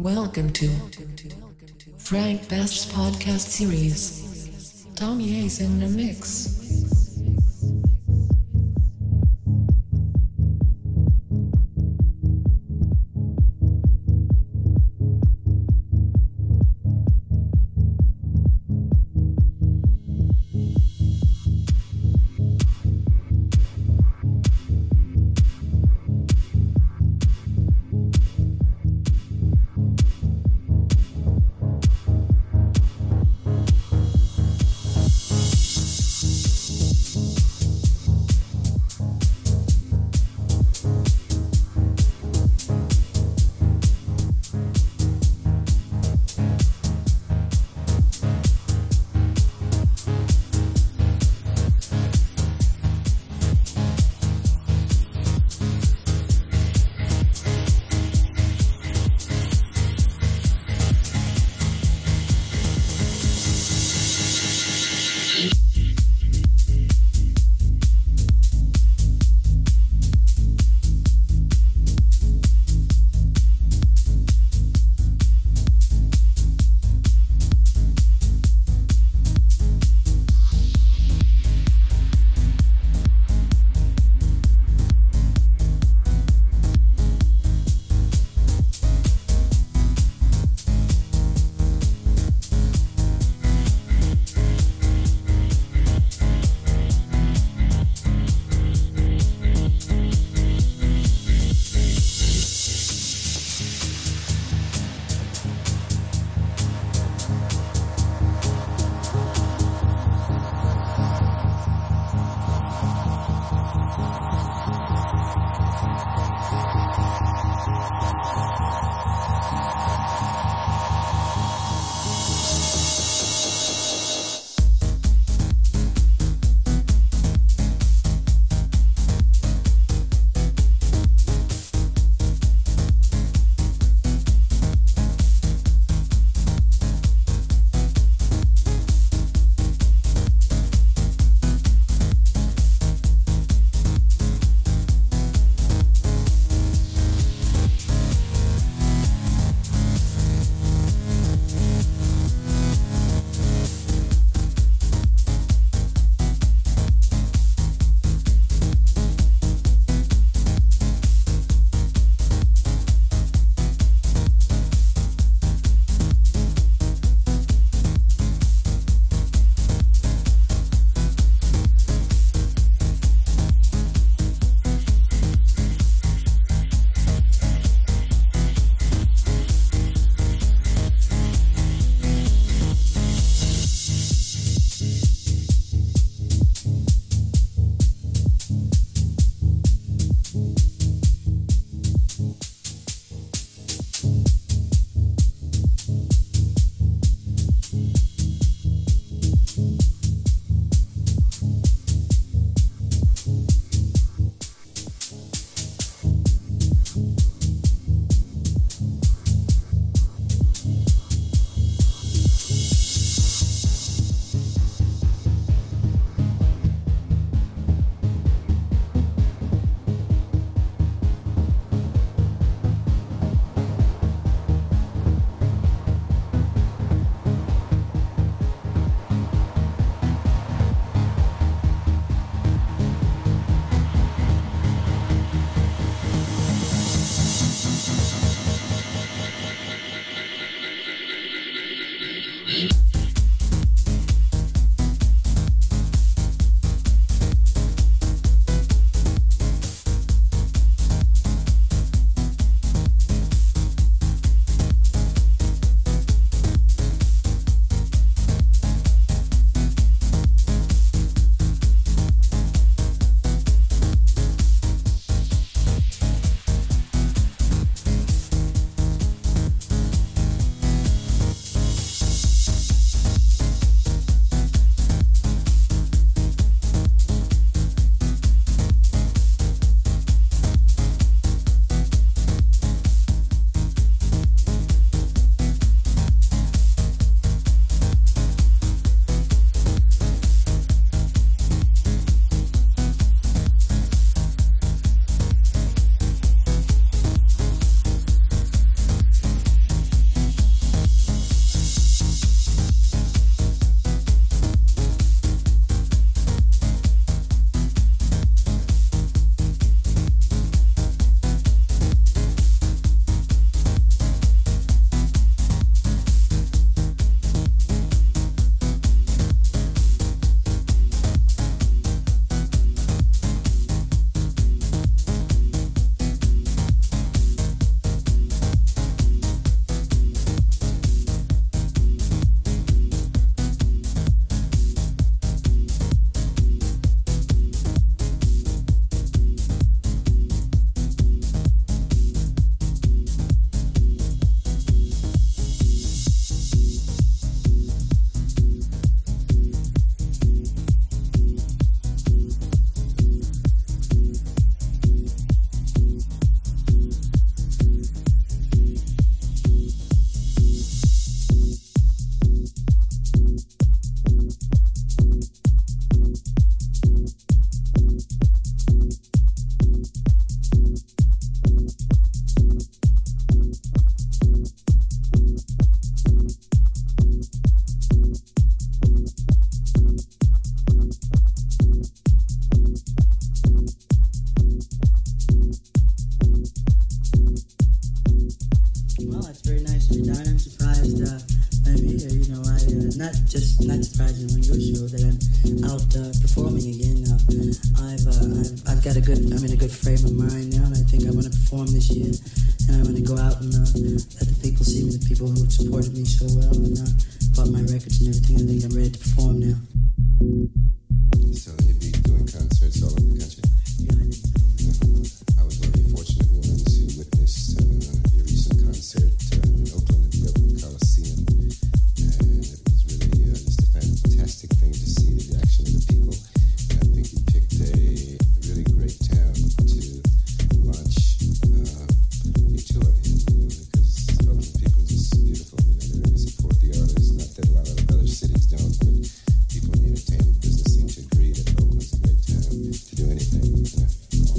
Welcome to Frank Best's podcast series. Tommy A's in the mix.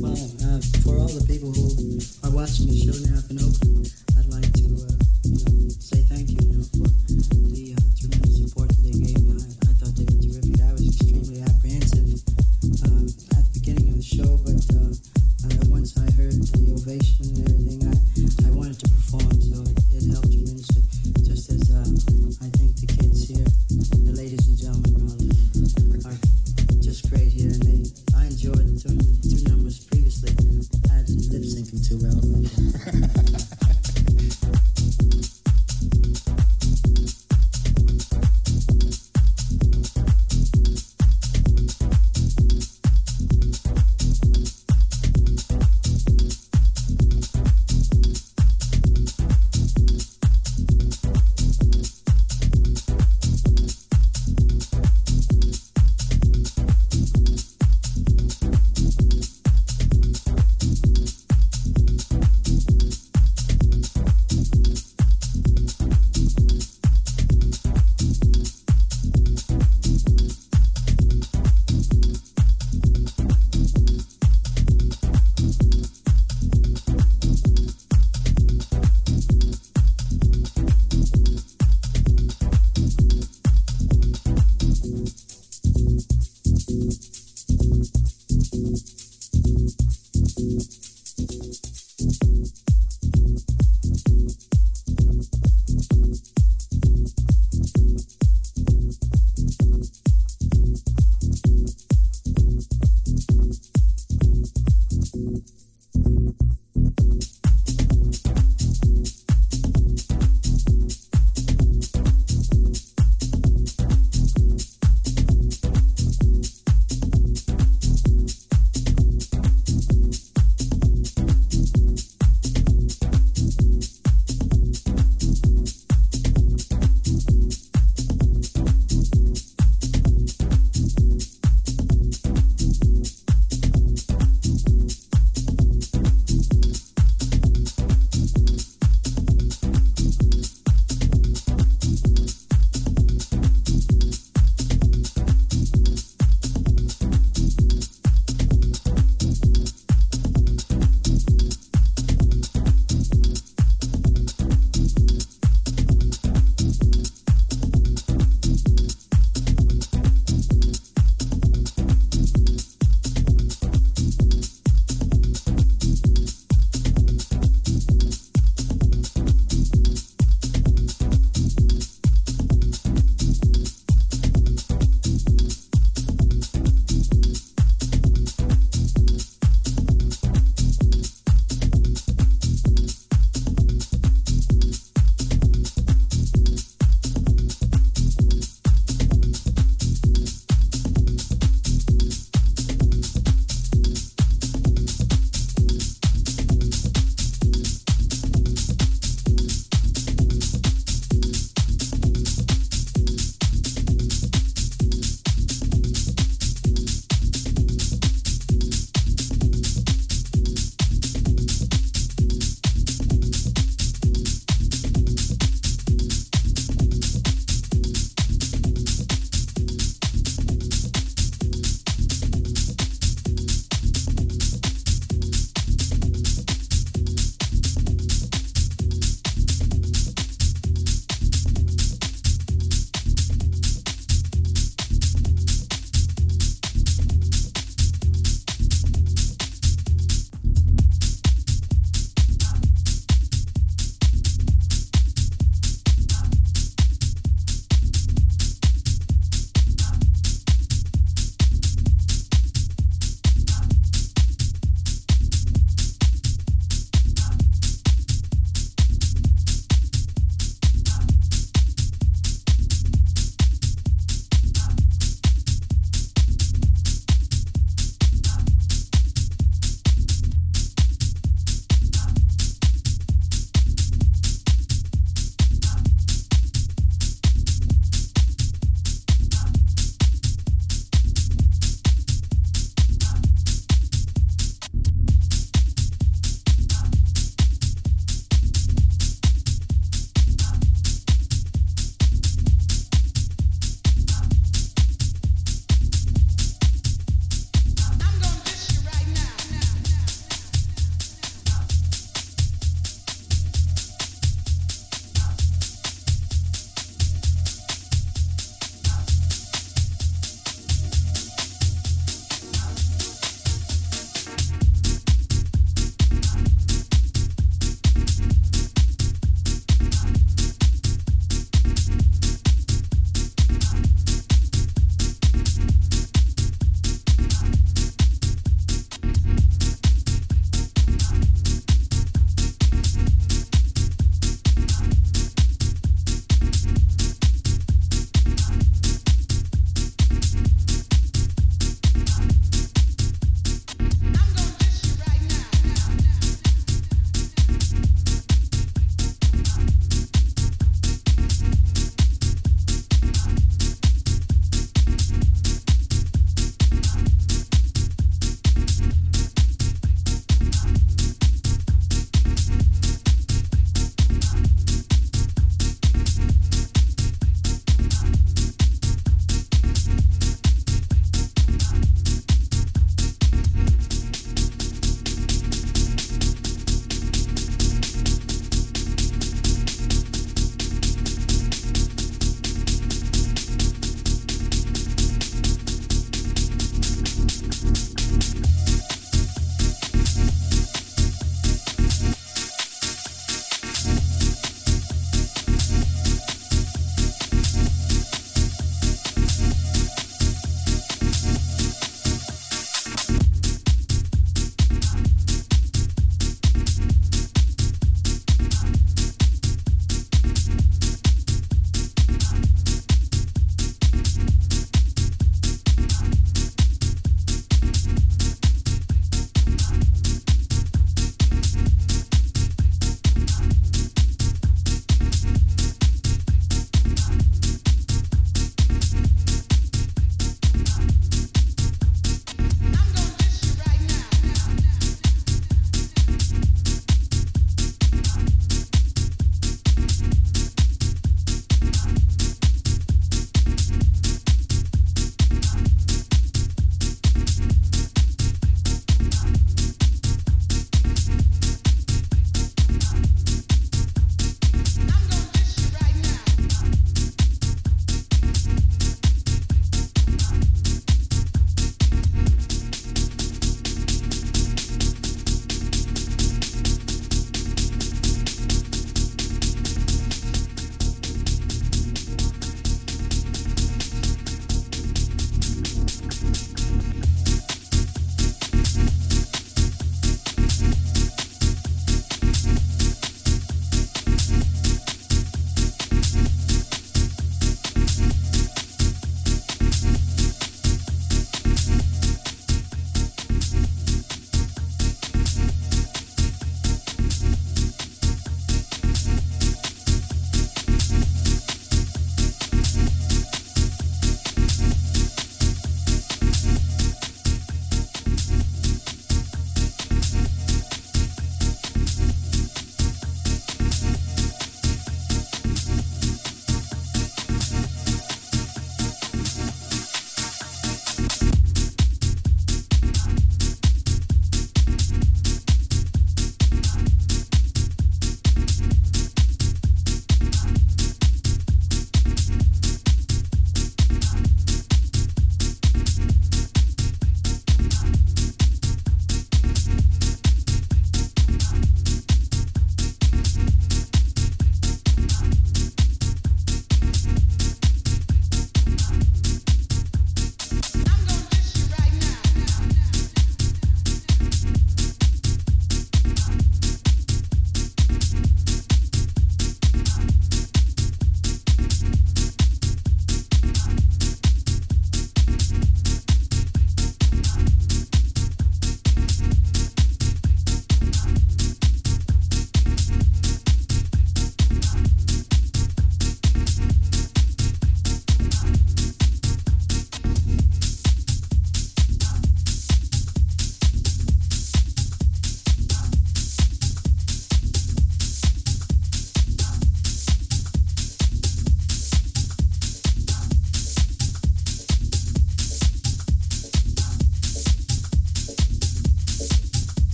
mind.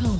More